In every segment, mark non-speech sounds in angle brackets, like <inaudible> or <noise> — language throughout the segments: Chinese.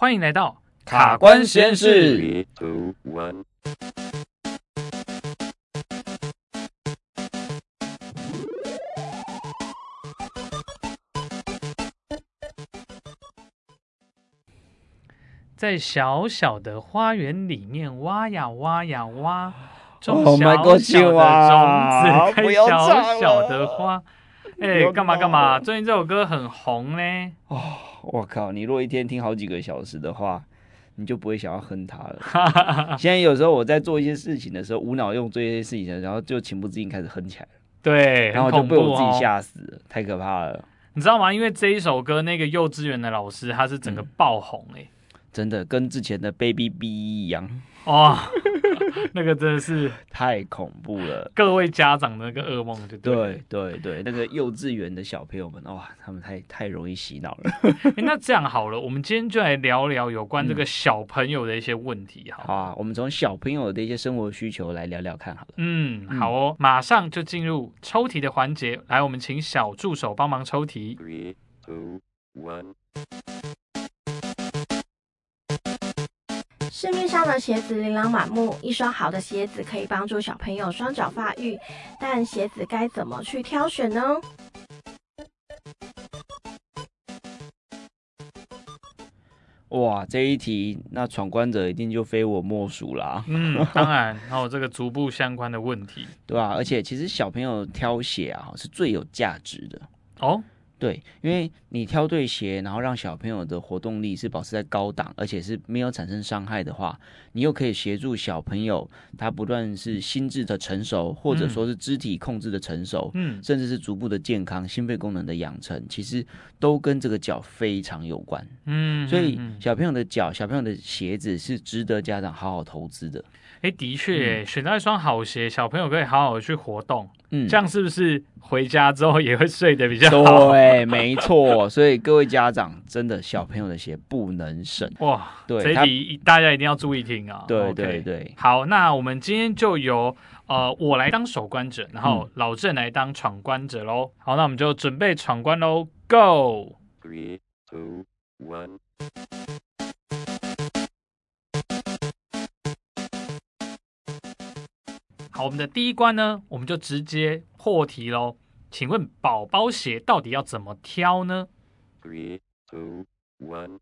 欢迎来到卡关实验室。在小小的花园里面挖呀挖呀挖，种小小的种子，开小小的花。哎，干嘛干嘛？最近这首歌很红呢。哦，我靠！你若一天听好几个小时的话，你就不会想要哼它了。<laughs> 现在有时候我在做一些事情的时候，无脑用做一些事情，然后就情不自禁开始哼起来了。对，然后就被我自己吓死了，哦、太可怕了。你知道吗？因为这一首歌，那个幼稚园的老师他是整个爆红哎、欸。真的跟之前的 Baby B 一样哦，<laughs> 那个真的是太恐怖了，各位家长的那个噩梦，就对对对对，那个幼稚园的小朋友们哇，他们太太容易洗脑了。<laughs> 欸，那这样好了，我们今天就来聊聊有关这个小朋友的一些问题好，好啊，我们从小朋友的一些生活需求来聊聊看好了。嗯，好哦，马上就进入抽题的环节，来，我们请小助手帮忙抽题。Three, two, one. 市面上的鞋子琳琅满目，一双好的鞋子可以帮助小朋友双脚发育，但鞋子该怎么去挑选呢？哇，这一题那闯关者一定就非我莫属啦。嗯，当然，还有这个足部相关的问题，<laughs> 对吧、啊？而且其实小朋友挑鞋啊，是最有价值的哦。对，因为你挑对鞋，然后让小朋友的活动力是保持在高档，而且是没有产生伤害的话，你又可以协助小朋友他不断是心智的成熟，或者说是肢体控制的成熟，嗯，甚至是逐步的健康、心肺功能的养成，其实都跟这个脚非常有关，嗯，所以小朋友的脚、小朋友的鞋子是值得家长好好投资的。哎，的确，选到一双好鞋，小朋友可以好好的去活动。嗯，这样是不是回家之后也会睡得比较好？<laughs> 对，没错。所以各位家长，真的小朋友的鞋不能省哇！对，这一题大家一定要注意听啊。对对对。好，那我们今天就由呃我来当守关者，然后老郑来当闯关者喽。好，那我们就准备闯关喽，Go！Three, two, one. 好，我们的第一关呢，我们就直接破题喽。请问宝宝鞋到底要怎么挑呢？Three, two, one.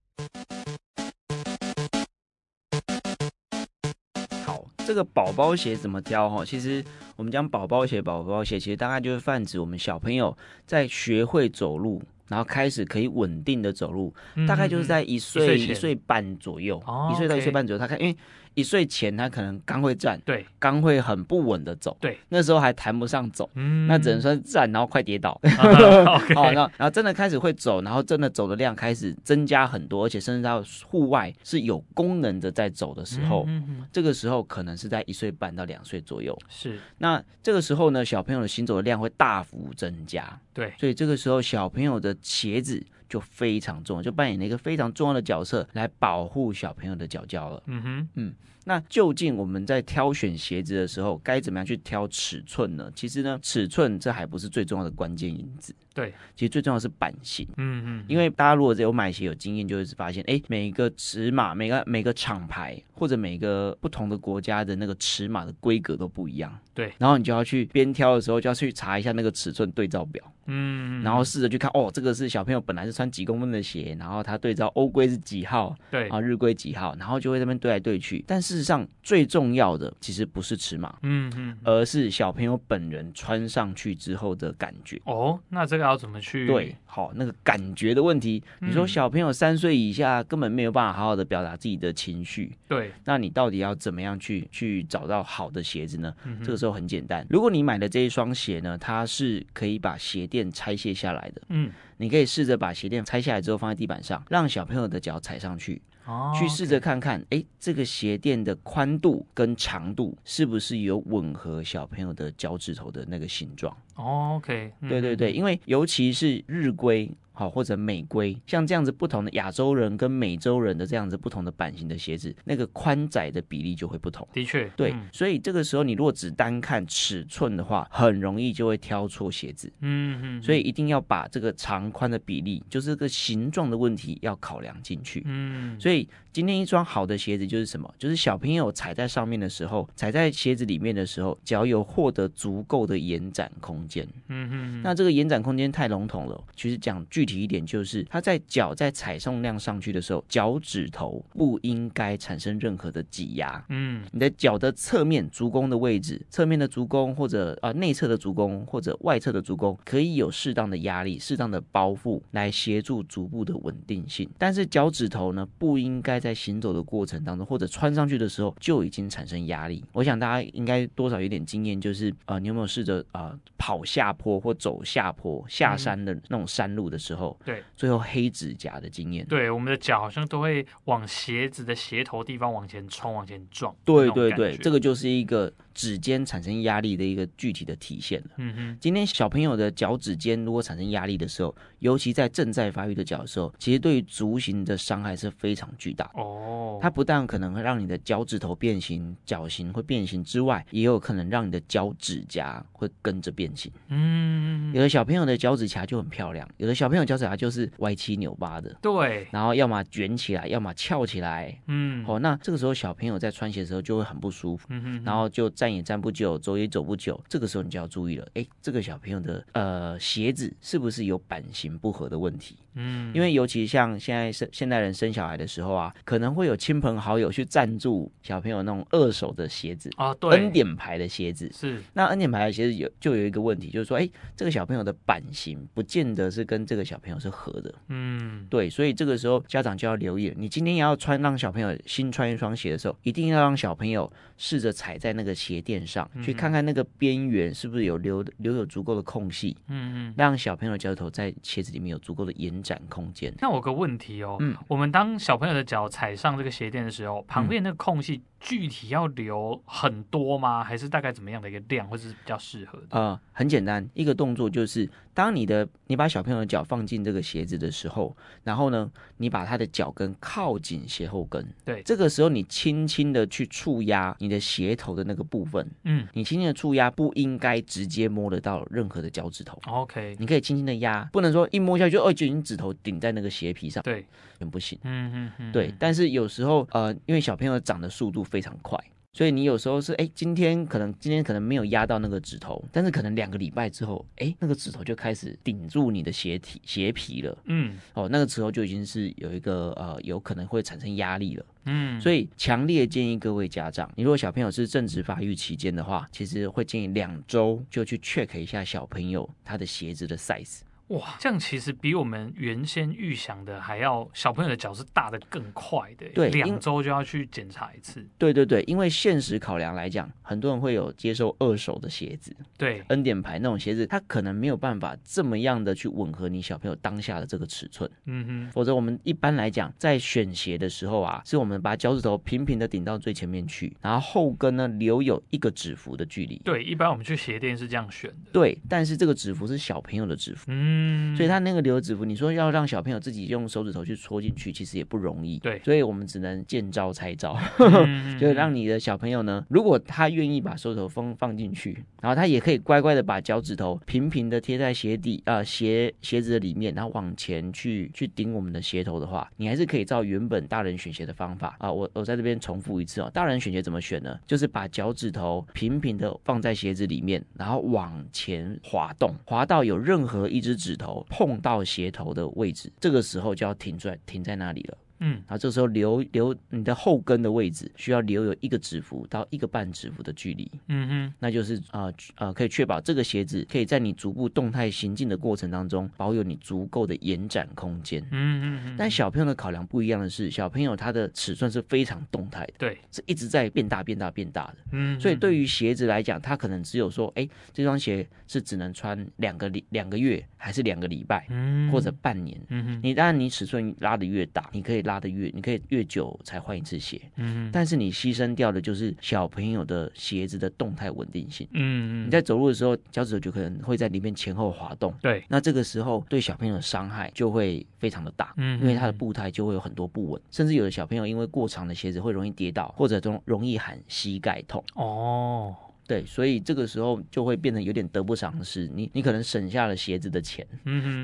好，这个宝宝鞋怎么挑？哈，其实我们讲宝宝鞋，宝宝鞋其实大概就是泛指我们小朋友在学会走路，然后开始可以稳定的走路，嗯、大概就是在一岁一岁半左右，哦、一岁到一岁半左右，他看因为。一岁前他可能刚会站，对，刚会很不稳的走，对，那时候还谈不上走，嗯，那只能说站，然后快跌倒 <laughs> <laughs> 好，然后真的开始会走，然后真的走的量开始增加很多，而且甚至到户外是有功能的在走的时候，嗯嗯嗯，这个时候可能是在一岁半到两岁左右，是，那这个时候呢，小朋友的行走的量会大幅增加，对，所以这个时候小朋友的鞋子。就非常重要，就扮演了一个非常重要的角色来保护小朋友的脚脚了。嗯哼，嗯，那究竟我们在挑选鞋子的时候，该怎么样去挑尺寸呢？其实呢，尺寸这还不是最重要的关键因子。对，其实最重要的是版型。嗯嗯，因为大家如果有买鞋有经验，就会发现，哎，每个尺码、每个每个厂牌或者每个不同的国家的那个尺码的规格都不一样。对，然后你就要去边挑的时候，就要去查一下那个尺寸对照表。嗯，然后试着去看，哦，这个是小朋友本来是穿几公分的鞋，然后他对照欧规是几号，对，啊，日规几号，然后就会在那边对来对去。但事实上，最重要的其实不是尺码，嗯嗯，而是小朋友本人穿上去之后的感觉。哦，那这个。要怎么去？对，好，那个感觉的问题。你说小朋友三岁以下根本没有办法好好的表达自己的情绪，对，那你到底要怎么样去去找到好的鞋子呢？嗯、这个时候很简单，如果你买的这一双鞋呢，它是可以把鞋垫拆卸下来的，嗯，你可以试着把鞋垫拆下来之后放在地板上，让小朋友的脚踩上去。哦，去试着看看，哎，这个鞋垫的宽度跟长度是不是有吻合小朋友的脚趾头的那个形状？哦，OK，对对对，因为尤其是日规。好或者美规，像这样子不同的亚洲人跟美洲人的这样子不同的版型的鞋子，那个宽窄的比例就会不同。的确，对，嗯、所以这个时候你如果只单看尺寸的话，很容易就会挑错鞋子。嗯嗯，所以一定要把这个长宽的比例，就是这个形状的问题要考量进去。嗯，所以今天一双好的鞋子就是什么？就是小朋友踩在上面的时候，踩在鞋子里面的时候，脚有获得足够的延展空间。嗯嗯，那这个延展空间太笼统了。其实讲具体一点，就是它在脚在踩重量上去的时候，脚趾头不应该产生任何的挤压。嗯，你的脚的侧面足弓的位置，侧面的足弓或者啊内侧的足弓或者外侧的足弓，可以有适当的压力、适当的包覆来协助足部的稳定性。但是脚趾头呢，不应该在行走的过程当中或者穿上去的时候就已经产生压力。我想大家应该多少有点经验，就是呃，你有没有试着啊跑下坡或走下坡下山的那种山路的时候，对，最后黑指甲的经验，对，我们的脚好像都会往鞋子的鞋头地方往前冲、往前撞。对对对，这个就是一个。指尖产生压力的一个具体的体现了。嗯哼，今天小朋友的脚趾尖如果产生压力的时候，尤其在正在发育的脚的时候，其实对于足型的伤害是非常巨大。哦，它不但可能会让你的脚趾头变形、脚型会变形之外，也有可能让你的脚趾甲会跟着变形。嗯，有的小朋友的脚趾甲就很漂亮，有的小朋友脚趾甲就是歪七扭八的。对，然后要么卷起来，要么翘起来。嗯，哦，那这个时候小朋友在穿鞋的时候就会很不舒服。嗯哼，然后就在站也站不久，走也走不久，这个时候你就要注意了。哎，这个小朋友的呃鞋子是不是有版型不合的问题？嗯，因为尤其像现在生现代人生小孩的时候啊，可能会有亲朋好友去赞助小朋友那种二手的鞋子啊，对，N 点牌的鞋子是。那 N 点牌的鞋子有就有一个问题，就是说，哎，这个小朋友的版型不见得是跟这个小朋友是合的。嗯，对，所以这个时候家长就要留意，你今天要穿让小朋友新穿一双鞋的时候，一定要让小朋友试着踩在那个鞋垫上。去看看那个边缘是不是有留留有足够的空隙，嗯嗯，让小朋友的脚趾头在鞋子里面有足够的延展空间。那我有个问题哦，嗯，我们当小朋友的脚踩上这个鞋垫的时候，旁边那个空隙。具体要留很多吗？还是大概怎么样的一个量，或者是比较适合的？呃，很简单，一个动作就是，当你的你把小朋友的脚放进这个鞋子的时候，然后呢，你把他的脚跟靠紧鞋后跟，对，这个时候你轻轻的去触压你的鞋头的那个部分，嗯，你轻轻的触压，不应该直接摸得到任何的脚趾头。OK，你可以轻轻的压，不能说一摸下去就哦，就已经指头顶在那个鞋皮上，对，很不行。嗯嗯嗯，对，但是有时候呃，因为小朋友长的速度非常快，所以你有时候是哎，今天可能今天可能没有压到那个指头，但是可能两个礼拜之后，哎，那个指头就开始顶住你的鞋体鞋皮了。嗯，哦，那个时候就已经是有一个呃，有可能会产生压力了。嗯，所以强烈建议各位家长，你如果小朋友是正值发育期间的话，其实会建议两周就去 check 一下小朋友他的鞋子的 size。哇，这样其实比我们原先预想的还要，小朋友的脚是大的更快的。对，两周就要去检查一次。对对对，因为现实考量来讲，很多人会有接受二手的鞋子，对，N 点牌那种鞋子，它可能没有办法这么样的去吻合你小朋友当下的这个尺寸。嗯哼，否则我们一般来讲，在选鞋的时候啊，是我们把脚趾头平平的顶到最前面去，然后后跟呢留有一个指腹的距离。对，一般我们去鞋店是这样选的。对，但是这个指腹是小朋友的指腹。嗯，所以他那个。留指符，你说要让小朋友自己用手指头去戳进去，其实也不容易。对，所以我们只能见招拆招，<laughs> <laughs> 就是让你的小朋友呢，如果他愿意把手指头放放进去，然后他也可以乖乖的把脚趾头平平的贴在鞋底啊、呃、鞋鞋子的里面，然后往前去去顶我们的鞋头的话，你还是可以照原本大人选鞋的方法啊。我我在这边重复一次哦，大人选鞋怎么选呢？就是把脚趾头平平的放在鞋子里面，然后往前滑动，滑到有任何一只指头碰到鞋头的位置，这个时候就要停在停在那里了。嗯，然后这时候留留你的后跟的位置，需要留有一个指幅到一个半指幅的距离。嗯哼，那就是呃呃，可以确保这个鞋子可以在你逐步动态行进的过程当中，保有你足够的延展空间。嗯嗯嗯。但小朋友的考量不一样的是，小朋友他的尺寸是非常动态的，对，是一直在变大变大变大的。嗯，所以对于鞋子来讲，他可能只有说，哎，这双鞋是只能穿两个礼两个月，还是两个礼拜，嗯，或者半年。嗯哼，你当然你尺寸拉的越大，你可以。拉得越，你可以越久才换一次鞋。嗯，但是你牺牲掉的就是小朋友的鞋子的动态稳定性。嗯嗯，你在走路的时候，脚趾头就可能会在里面前后滑动。对，那这个时候对小朋友的伤害就会非常的大。嗯，因为他的步态就会有很多不稳，甚至有的小朋友因为过长的鞋子会容易跌倒，或者容容易喊膝盖痛。哦。对，所以这个时候就会变得有点得不偿失。你你可能省下了鞋子的钱，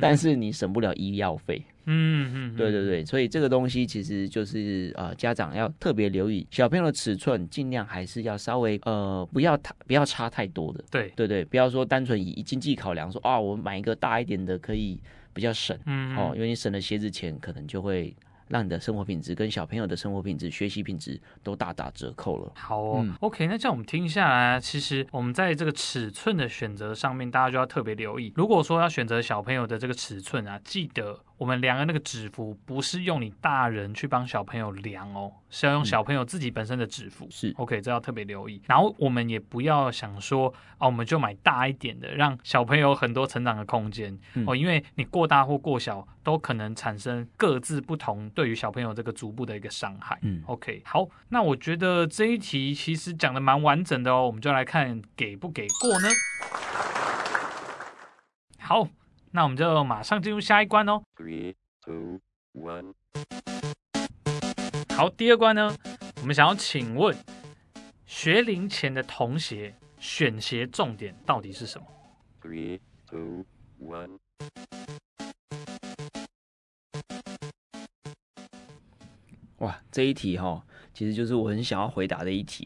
但是你省不了医药费。嗯嗯，对对对，所以这个东西其实就是呃，家长要特别留意小朋友的尺寸，尽量还是要稍微呃不要太不要差太多的。对对对，不要说单纯以经济考量说啊，我买一个大一点的可以比较省。嗯，哦，因为你省了鞋子钱，可能就会。让你的生活品质跟小朋友的生活品质、学习品质都大打折扣了。好哦、嗯、，OK，那这样我们听下来，其实我们在这个尺寸的选择上面，大家就要特别留意。如果说要选择小朋友的这个尺寸啊，记得。我们量的那个指幅不是用你大人去帮小朋友量哦，是要用小朋友自己本身的指幅。是、嗯、OK，这要特别留意。然后我们也不要想说啊，我们就买大一点的，让小朋友很多成长的空间、嗯、哦，因为你过大或过小都可能产生各自不同对于小朋友这个足部的一个伤害。嗯，OK，好，那我觉得这一题其实讲的蛮完整的哦，我们就来看给不给过呢？好。那我们就马上进入下一关哦。Three, two, one。好，第二关呢，我们想要请问，学龄前的童鞋选鞋重点到底是什么？Three, two, one。哇，这一题哈、哦。其实就是我很想要回答的一题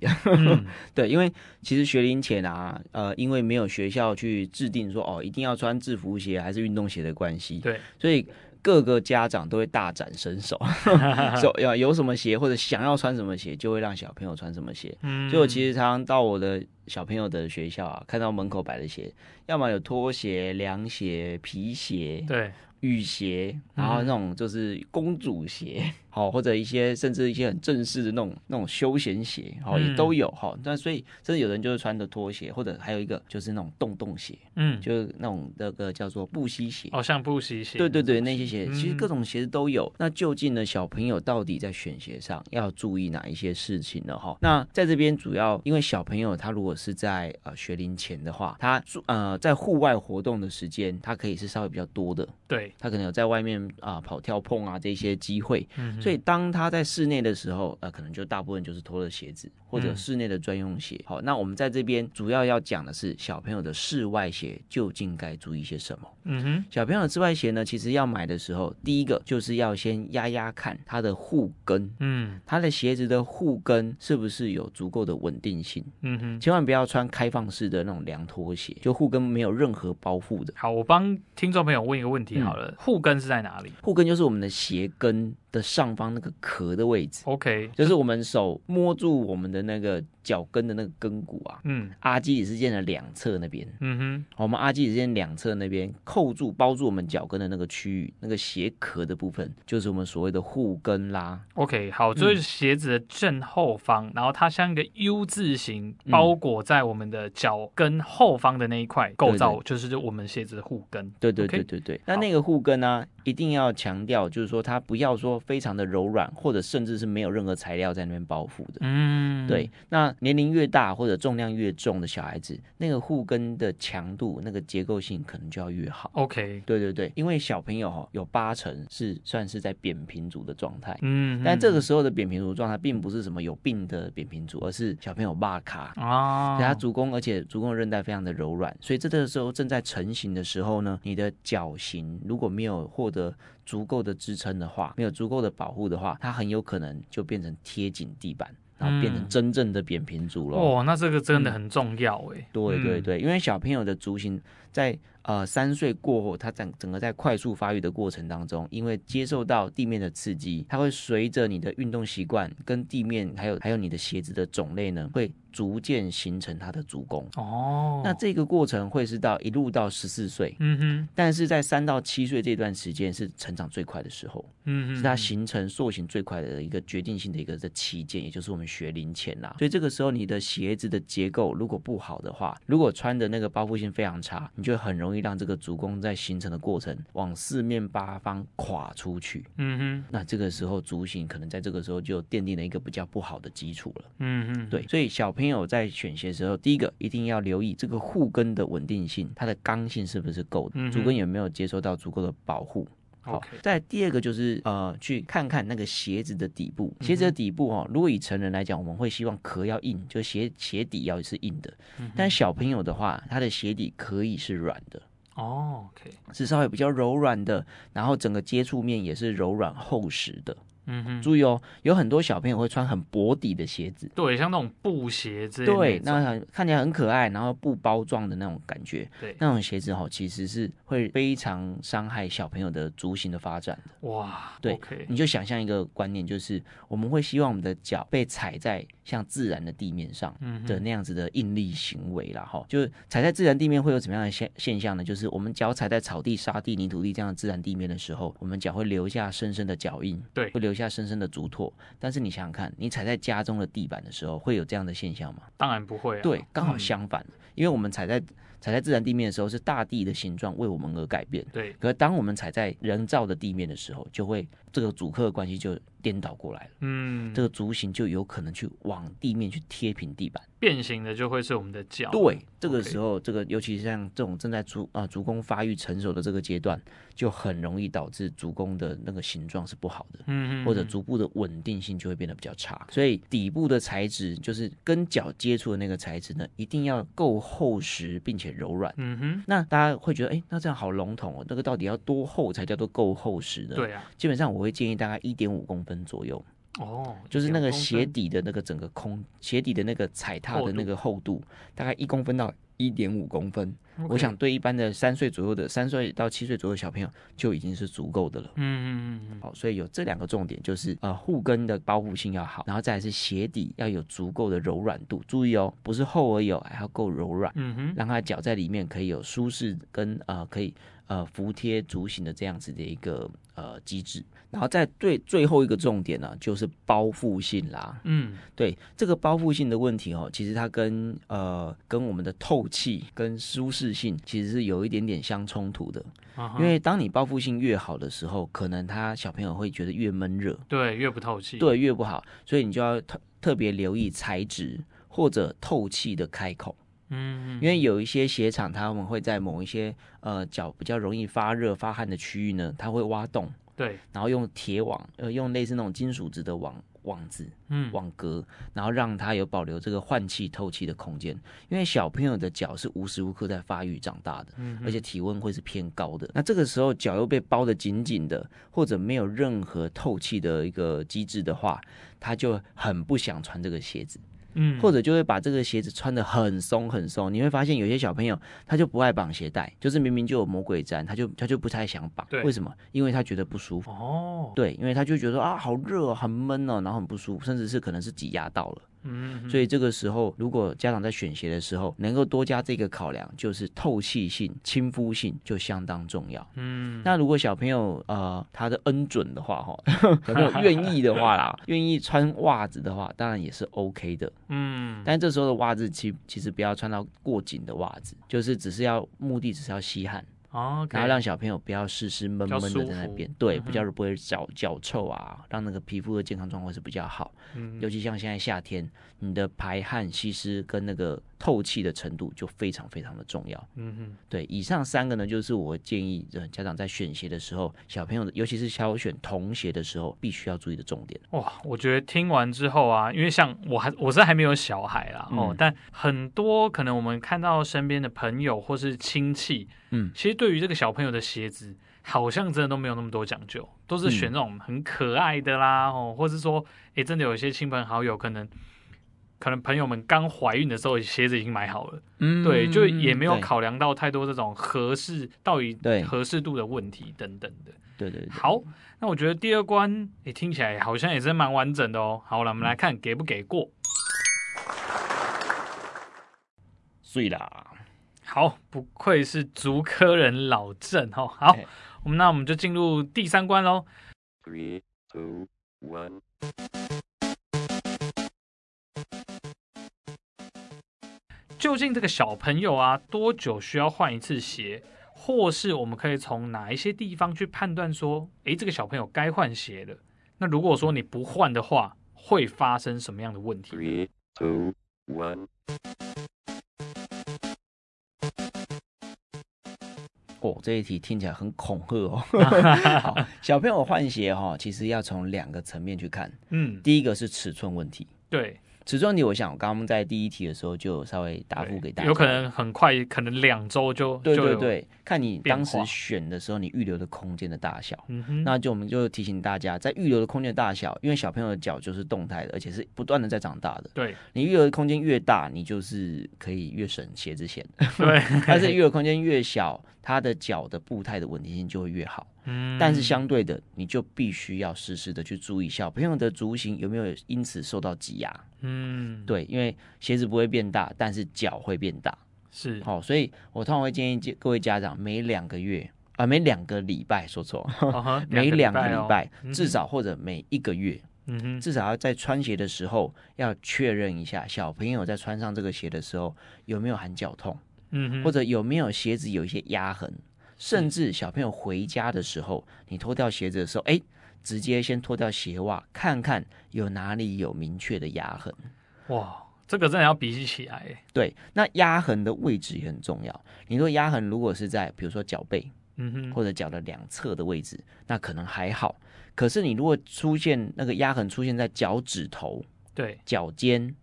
<laughs> 对，因为其实学龄前啊，呃，因为没有学校去制定说哦，一定要穿制服鞋还是运动鞋的关系，对，所以各个家长都会大展身手，<laughs> 说要有什么鞋或者想要穿什么鞋，就会让小朋友穿什么鞋。嗯，所以我其实常常到我的小朋友的学校啊，看到门口摆的鞋，要么有拖鞋、凉鞋、皮鞋，对。雨鞋，然后那种就是公主鞋，好、嗯，或者一些甚至一些很正式的那种那种休闲鞋，好，也都有哈。那、嗯、所以甚至有人就是穿的拖鞋，或者还有一个就是那种洞洞鞋，嗯，就是那种那个叫做布西鞋，哦，像布西鞋，对对对，那些鞋、嗯、其实各种鞋子都有。那就近呢，小朋友到底在选鞋上要注意哪一些事情呢？哈，那在这边主要因为小朋友他如果是在呃学龄前的话，他呃在户外活动的时间，他可以是稍微比较多的，对。他可能有在外面啊跑跳碰啊这些机会，嗯，所以当他在室内的时候，呃，可能就大部分就是脱了鞋子或者室内的专用鞋。好，那我们在这边主要要讲的是小朋友的室外鞋究竟该注意些什么？嗯哼，小朋友的室外鞋呢，其实要买的时候，第一个就是要先压压看它的护跟，嗯，他的鞋子的护跟是不是有足够的稳定性？嗯哼，千万不要穿开放式的那种凉拖鞋，就护跟没有任何包覆的。好，我帮听众朋友问一个问题。好了，护跟是在哪里？护跟就是我们的鞋跟的上方那个壳的位置。OK，就是我们手摸住我们的那个脚跟的那个跟骨啊。嗯，阿基里斯腱的两侧那边。嗯哼，我们阿基里斯腱两侧那边扣住、包住我们脚跟的那个区域，那个鞋壳的部分，就是我们所谓的护跟啦。OK，好，就是鞋子的正后方，嗯、然后它像一个 U 字形包裹在我们的脚跟后方的那一块构造，就是我们鞋子的护跟。对对对对对，那那个护跟呢、啊，一定要强调，就是说它不要说非常的柔软，或者甚至是没有任何材料在那边包覆的。嗯，对。那年龄越大或者重量越重的小孩子，那个护跟的强度、那个结构性可能就要越好。OK，对对对，因为小朋友哈有八成是算是在扁平足的状态。嗯，但这个时候的扁平足状态并不是什么有病的扁平足，而是小朋友肉脚啊，他足弓，而且足弓的韧带非常的柔软，所以这个时候正在成型的时候呢，你的脚型如果没有获得足够的支撑的话，没有足够的保护的话，它很有可能就变成贴紧地板，然后变成真正的扁平足了。哦，那这个真的很重要哎、嗯。对对对，因为小朋友的足型在。呃，三岁过后，他整整个在快速发育的过程当中，因为接受到地面的刺激，它会随着你的运动习惯跟地面，还有还有你的鞋子的种类呢，会逐渐形成他的足弓。哦，那这个过程会是到一路到十四岁，嗯哼，但是在三到七岁这段时间是成长最快的时候，嗯哼，是他形成塑形最快的一个决定性的一个的期间，也就是我们学龄前啦。所以这个时候你的鞋子的结构如果不好的话，如果穿的那个包覆性非常差，你就很容易。容易让这个足弓在形成的过程往四面八方垮出去。嗯哼，那这个时候足型可能在这个时候就奠定了一个比较不好的基础了。嗯哼，对，所以小朋友在选鞋的时候，第一个一定要留意这个护跟的稳定性，它的刚性是不是够的，嗯，足跟有没有接受到足够的保护。好，再第二个就是呃，去看看那个鞋子的底部，鞋子的底部哦，如果以成人来讲，我们会希望壳要硬，就鞋鞋底要是硬的。但小朋友的话，他的鞋底可以是软的。哦，OK，是稍微比较柔软的，然后整个接触面也是柔软厚实的。嗯哼，注意哦，有很多小朋友会穿很薄底的鞋子，对，像那种布鞋子，对，那很看起来很可爱，然后布包装的那种感觉，对，那种鞋子哈，其实是会非常伤害小朋友的足型的发展的。哇，对你就想象一个观念，就是我们会希望我们的脚被踩在像自然的地面上的那样子的应力行为啦，哈，就是踩在自然地面会有怎么样的现现象呢？就是我们脚踩在草地、沙地、泥土地这样的自然地面的时候，我们脚会留下深深的脚印，对，会留。下深深的足拓，但是你想想看，你踩在家中的地板的时候，会有这样的现象吗？当然不会啊。对，刚好相反，嗯、因为我们踩在踩在自然地面的时候，是大地的形状为我们而改变。对，可是当我们踩在人造的地面的时候，就会这个主客的关系就颠倒过来了。嗯，这个足型就有可能去往地面去贴平地板。变形的就会是我们的脚。对，这个时候，这个尤其是像这种正在足啊足弓发育成熟的这个阶段，就很容易导致足弓的那个形状是不好的，嗯，或者足部的稳定性就会变得比较差。所以底部的材质就是跟脚接触的那个材质呢，一定要够厚实并且柔软。嗯哼，那大家会觉得，哎，那这样好笼统哦，那个到底要多厚才叫做够厚实呢？对啊，基本上我会建议大概一点五公分左右。哦，就是那个鞋底的那个整个空鞋底的那个踩踏的那个厚度，大概一公分到一点五公分。我想对一般的三岁左右的三岁到七岁左右的小朋友就已经是足够的了。嗯嗯嗯。好，所以有这两个重点，就是呃护跟的包覆性要好，然后再来是鞋底要有足够的柔软度。注意哦，不是厚而有，还要够柔软。嗯哼，让他脚在里面可以有舒适跟呃可以呃服贴足型的这样子的一个呃机制。然后在最最后一个重点呢、啊，就是包覆性啦。嗯，对，这个包覆性的问题哦，其实它跟呃跟我们的透气跟舒适性其实是有一点点相冲突的。Uh. 因为当你包覆性越好的时候，可能他小朋友会觉得越闷热，对，越不透气，对，越不好。所以你就要特特别留意材质或者透气的开口。嗯，因为有一些鞋厂他们会在某一些呃脚比较容易发热发汗的区域呢，他会挖洞。对，然后用铁网，呃，用类似那种金属质的网网子，嗯，网格，然后让它有保留这个换气透气的空间。因为小朋友的脚是无时无刻在发育长大的，嗯，而且体温会是偏高的。那这个时候脚又被包得紧紧的，或者没有任何透气的一个机制的话，他就很不想穿这个鞋子。嗯，或者就会把这个鞋子穿得很松很松，你会发现有些小朋友他就不爱绑鞋带，就是明明就有魔鬼毡，他就他就不太想绑。为什么？因为他觉得不舒服。哦，对，因为他就觉得啊，好热，很闷哦，然后很不舒服，甚至是可能是挤压到了。嗯，所以这个时候，如果家长在选鞋的时候能够多加这个考量，就是透气性、亲肤性就相当重要。嗯，那如果小朋友呃他的恩准的话，哈，小朋友愿意的话啦，愿意穿袜子的话，当然也是 OK 的。嗯，但这时候的袜子其其实不要穿到过紧的袜子，就是只是要目的只是要吸汗。哦，然后让小朋友不要湿湿闷闷的在那边，对，比较不会脚脚臭啊，让那个皮肤的健康状况是比较好。嗯，尤其像现在夏天，你的排汗吸湿跟那个透气的程度就非常非常的重要。嗯哼，对，以上三个呢，就是我建议家长在选鞋的时候，小朋友尤其是挑选童鞋的时候，必须要注意的重点。哇，我觉得听完之后啊，因为像我还我是还没有小孩啦，哦，但很多可能我们看到身边的朋友或是亲戚。嗯，其实对于这个小朋友的鞋子，好像真的都没有那么多讲究，都是选那种很可爱的啦，哦、嗯，或是说，哎，真的有一些亲朋好友，可能，可能朋友们刚怀孕的时候，鞋子已经买好了，嗯，对，就也没有考量到太多这种合适到底合适度的问题等等的，对对，对。对。好，那我觉得第二关，哎，听起来好像也是蛮完整的哦。好了，我们来看给不给过，碎啦。好，不愧是足科人老郑哦。好，我们那我们就进入第三关喽。Three, two, one。究竟这个小朋友啊，多久需要换一次鞋？或是我们可以从哪一些地方去判断说，诶，这个小朋友该换鞋了。那如果说你不换的话，会发生什么样的问题？Three, two, one. 哦，这一题听起来很恐吓哦。<laughs> 好，小朋友换鞋哈、哦，其实要从两个层面去看。嗯，第一个是尺寸问题。对。尺寸题，我想我刚刚在第一题的时候就稍微答复给大家。有可能很快，可能两周就对对对，看你当时选的时候，你预留的空间的大小。嗯哼，那就我们就提醒大家，在预留的空间大小，因为小朋友的脚就是动态的，而且是不断的在长大的。对，你预留的空间越大，你就是可以越省鞋子钱。<laughs> 对，但是预留空间越小，他的脚的步态的稳定性就会越好。嗯，但是相对的，你就必须要时时的去注意小朋友的足型有没有因此受到挤压。嗯，对，因为鞋子不会变大，但是脚会变大。是，好，所以我通常会建议各位家长每两个月啊，每两个礼拜，说错，每两个礼拜至少或者每一个月，嗯哼，至少要在穿鞋的时候要确认一下小朋友在穿上这个鞋的时候有没有含脚痛，嗯哼，或者有没有鞋子有一些压痕。甚至小朋友回家的时候，你脱掉鞋子的时候，哎，直接先脱掉鞋袜，看看有哪里有明确的压痕。哇，这个真的要比起起来。对，那压痕的位置也很重要。你说压痕如果是在比如说脚背，嗯哼，或者脚的两侧的位置，那可能还好。可是你如果出现那个压痕出现在脚趾头，对，脚尖。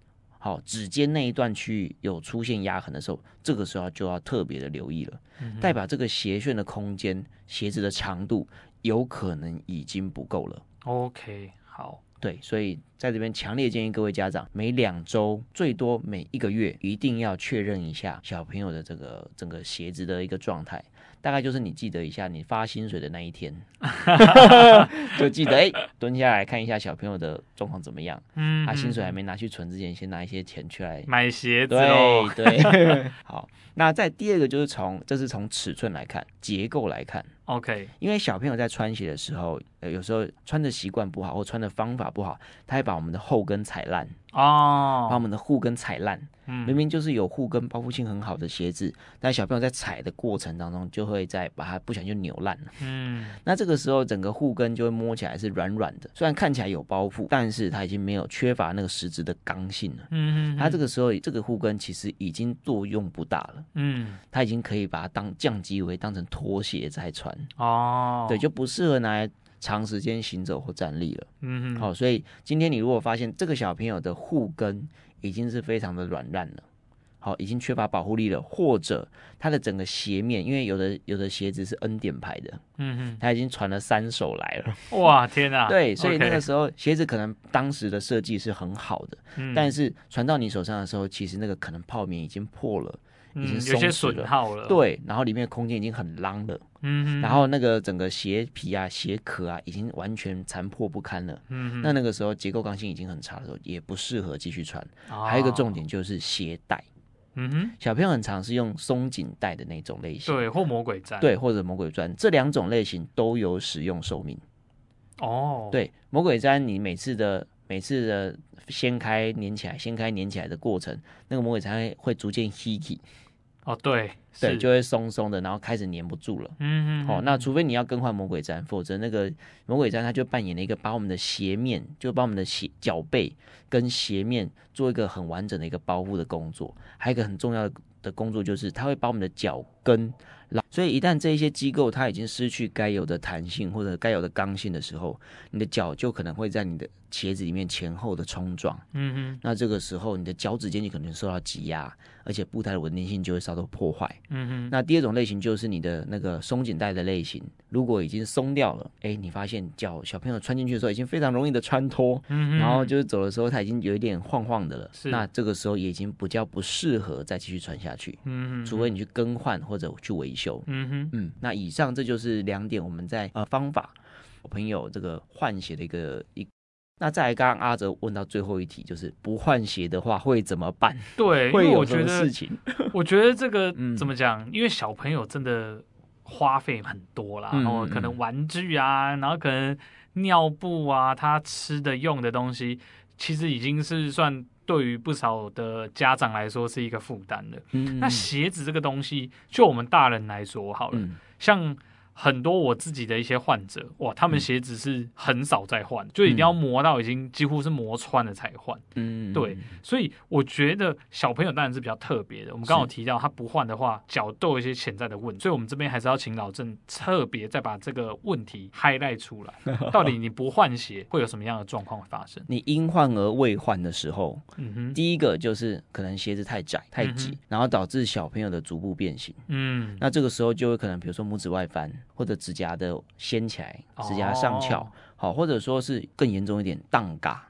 好，指尖那一段区域有出现压痕的时候，这个时候就要特别的留意了，嗯、代表这个鞋楦的空间、鞋子的长度有可能已经不够了。OK，好，对，所以在这边强烈建议各位家长，每两周最多每一个月一定要确认一下小朋友的这个整个鞋子的一个状态。大概就是你记得一下，你发薪水的那一天，<laughs> 就记得哎、欸，蹲下来看一下小朋友的状况怎么样。嗯，他薪水还没拿去存之前，先拿一些钱去来买鞋子。对对，<laughs> 好。那再第二个就是从，这是从尺寸来看，结构来看。OK，因为小朋友在穿鞋的时候，呃，有时候穿的习惯不好，或穿的方法不好，他会把我们的后跟踩烂哦，把我们的护跟踩烂。嗯，明明就是有护跟包覆性很好的鞋子，但小朋友在踩的过程当中，就会在把它不小心就扭烂了。嗯，那这个时候整个护跟就会摸起来是软软的，虽然看起来有包覆，但是它已经没有缺乏那个实质的刚性了。嗯嗯，它这个时候这个护跟其实已经作用不大了。嗯，它已经可以把它当降级为当成拖鞋在穿哦，对，就不适合拿来长时间行走或站立了。嗯哼，好，所以今天你如果发现这个小朋友的护跟已经是非常的软烂了，好，已经缺乏保护力了，或者它的整个鞋面，因为有的有的鞋子是 N 点牌的，嗯哼，它已经传了三手来了。哇，天哪！<laughs> 对，所以那个时候鞋子可能当时的设计是很好的，嗯，但是传到你手上的时候，其实那个可能泡棉已经破了。已经有些损耗，了，对，然后里面的空间已经很浪了，嗯，然后那个整个鞋皮啊、鞋壳啊，已经完全残破不堪了，嗯，那那个时候结构刚性已经很差的时候，也不适合继续穿。哦、还有一个重点就是鞋带，嗯哼，小朋友很常是用松紧带的那种类型，对，或魔鬼毡，对，或者魔鬼毡，这两种类型都有使用寿命。哦，对，魔鬼毡你每次的每次的掀开粘起来、掀开粘起来的过程，那个魔鬼毡会逐渐稀起。哦，对对，就会松松的，然后开始粘不住了。嗯嗯。哦，那除非你要更换魔鬼毡，否则那个魔鬼毡它就扮演了一个把我们的鞋面，就把我们的鞋脚背跟鞋面做一个很完整的一个保护的工作。还有一个很重要的的工作就是，它会把我们的脚跟。所以一旦这一些机构它已经失去该有的弹性或者该有的刚性的时候，你的脚就可能会在你的鞋子里面前后的冲撞。嗯哼。那这个时候你的脚趾间就可能受到挤压，而且步态的稳定性就会受到破坏。嗯哼。那第二种类型就是你的那个松紧带的类型，如果已经松掉了，哎，你发现脚小朋友穿进去的时候已经非常容易的穿脱，嗯哼。然后就是走的时候它已经有一点晃晃的了。是。那这个时候也已经比较不适合再继续穿下去。嗯哼。除非你去更换或者去维修。嗯哼，嗯，那以上这就是两点，我们在呃方法，我朋友这个换鞋的一个一，那再来刚刚阿哲问到最后一题，就是不换鞋的话会怎么办？<laughs> 对，会有什么事情？我觉得这个 <laughs> 怎么讲？因为小朋友真的花费很多啦，然后可能玩具啊，然后可能尿布啊，他吃的用的东西，其实已经是算对于不少的家长来说是一个负担了。嗯，那鞋子这个东西，就我们大人来说好了，嗯像。很多我自己的一些患者，哇，他们鞋子是很少再换，嗯、就一定要磨到已经几乎是磨穿了才换。嗯，对，所以我觉得小朋友当然是比较特别的。我们刚好提到他不换的话，脚都有一些潜在的问题，所以我们这边还是要请老郑特别再把这个问题 highlight 出来。<laughs> 到底你不换鞋会有什么样的状况发生？你因换而未换的时候，嗯哼，第一个就是可能鞋子太窄太挤，嗯、然后导致小朋友的足部变形。嗯，那这个时候就会可能比如说拇指外翻。或者指甲的掀起来，指甲上翘，好、哦，或者说是更严重一点，荡嘎。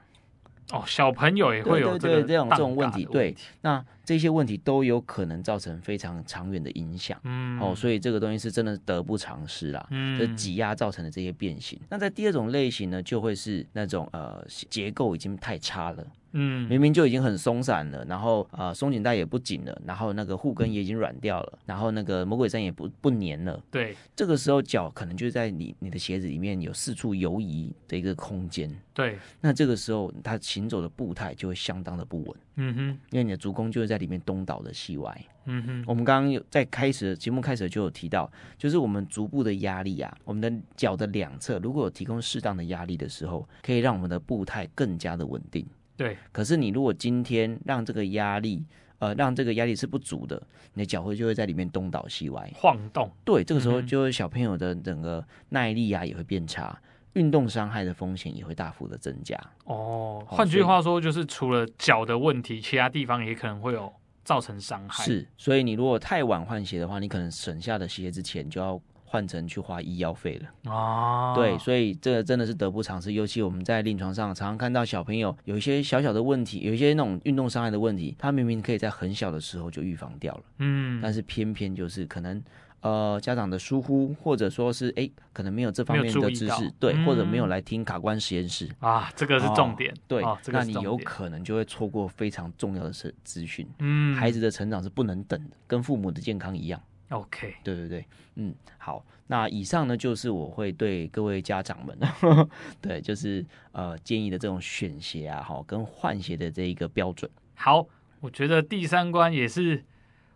哦，小朋友也会有这个对对对这种这种问题，问题对，那这些问题都有可能造成非常长远的影响。嗯，哦，所以这个东西是真的得不偿失啦。嗯，这挤压造成的这些变形。那在第二种类型呢，就会是那种呃结构已经太差了。嗯，明明就已经很松散了，然后呃松紧带也不紧了，然后那个护跟也已经软掉了，然后那个魔鬼毡也不不粘了。对，这个时候脚可能就在你你的鞋子里面有四处游移的一个空间。对，那这个时候它行走的步态就会相当的不稳。嗯哼，因为你的足弓就会在里面东倒的西歪。嗯哼，我们刚刚有在开始节目开始就有提到，就是我们足部的压力啊，我们的脚的两侧如果有提供适当的压力的时候，可以让我们的步态更加的稳定。对，可是你如果今天让这个压力，呃，让这个压力是不足的，你的脚会就会在里面东倒西歪，晃动。对，这个时候就是小朋友的整个耐力啊也会变差，运动伤害的风险也会大幅的增加。哦，换句话说，就是除了脚的问题，其他地方也可能会有造成伤害。是，所以你如果太晚换鞋的话，你可能省下的鞋子钱就要。换成去花医药费了。哦，对，所以这个真的是得不偿失。尤其我们在临床上常常看到小朋友有一些小小的问题，有一些那种运动伤害的问题，他明明可以在很小的时候就预防掉了，嗯，但是偏偏就是可能呃家长的疏忽，或者说是哎可能没有这方面的知识，对，嗯、或者没有来听卡关实验室。啊，这个是重点，哦、对，哦这个、那你有可能就会错过非常重要的资资讯，嗯，孩子的成长是不能等的，跟父母的健康一样。OK，对对对，嗯，好，那以上呢就是我会对各位家长们，<laughs> 对，就是呃建议的这种选鞋啊，哈，跟换鞋的这一个标准。好，我觉得第三关也是，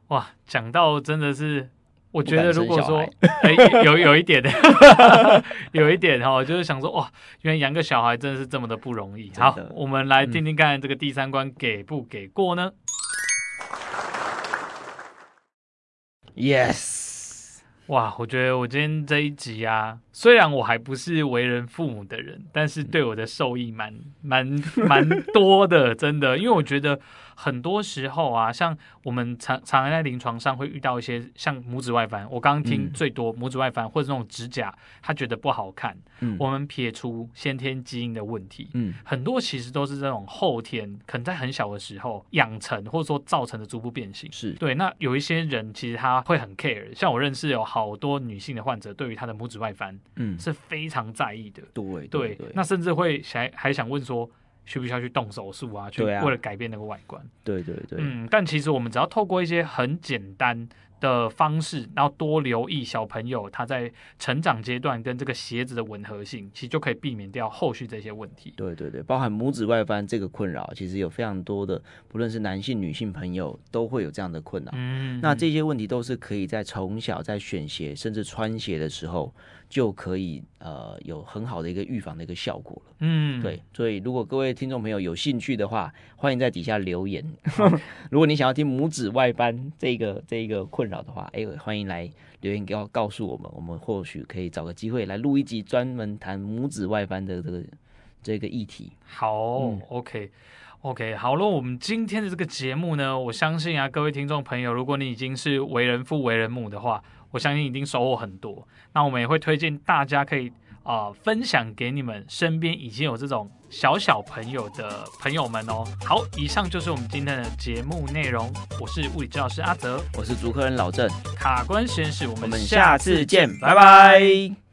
哇，讲到真的是，我觉得如果说，哎、欸，有有一点，<laughs> 有一点哈，就是想说，哇，原来养个小孩真的是这么的不容易。好，我们来听听看这个第三关给不给过呢？嗯 Yes，哇，我觉得我今天这一集啊，虽然我还不是为人父母的人，但是对我的受益蛮蛮蛮多的，真的，因为我觉得。很多时候啊，像我们常常在临床上会遇到一些像拇指外翻，我刚刚听最多拇指外翻或者那种指甲，他觉得不好看。嗯，我们撇除先天基因的问题，嗯，很多其实都是这种后天，可能在很小的时候养成或者说造成的逐步变形。是对。那有一些人其实他会很 care，像我认识有好多女性的患者，对于她的拇指外翻，嗯，是非常在意的。对对，对，对，那甚至会想还想问说。需不需要去动手术啊？去为了改变那个外观。对对对。嗯，但其实我们只要透过一些很简单的方式，然后多留意小朋友他在成长阶段跟这个鞋子的吻合性，其实就可以避免掉后续这些问题。对对对，包含拇指外翻这个困扰，其实有非常多的，不论是男性、女性朋友都会有这样的困扰。嗯，那这些问题都是可以在从小在选鞋甚至穿鞋的时候就可以呃有很好的一个预防的一个效果了。嗯，对，所以如果各位听众朋友有兴趣的话，欢迎在底下留言。<laughs> 如果你想要听拇指外翻这个这个困扰的话，哎，欢迎来留言告告诉我们，我们或许可以找个机会来录一集专门谈拇指外翻的这个这个议题。好、嗯、，OK，OK，、okay, okay, 好了，我们今天的这个节目呢，我相信啊，各位听众朋友，如果你已经是为人父、为人母的话，我相信一定收获很多。那我们也会推荐大家可以啊、呃、分享给你们身边已经有这种小小朋友的朋友们哦。好，以上就是我们今天的节目内容。我是物理治疗师阿泽，我是主科人老郑，卡关实验室，我们下次见，拜拜。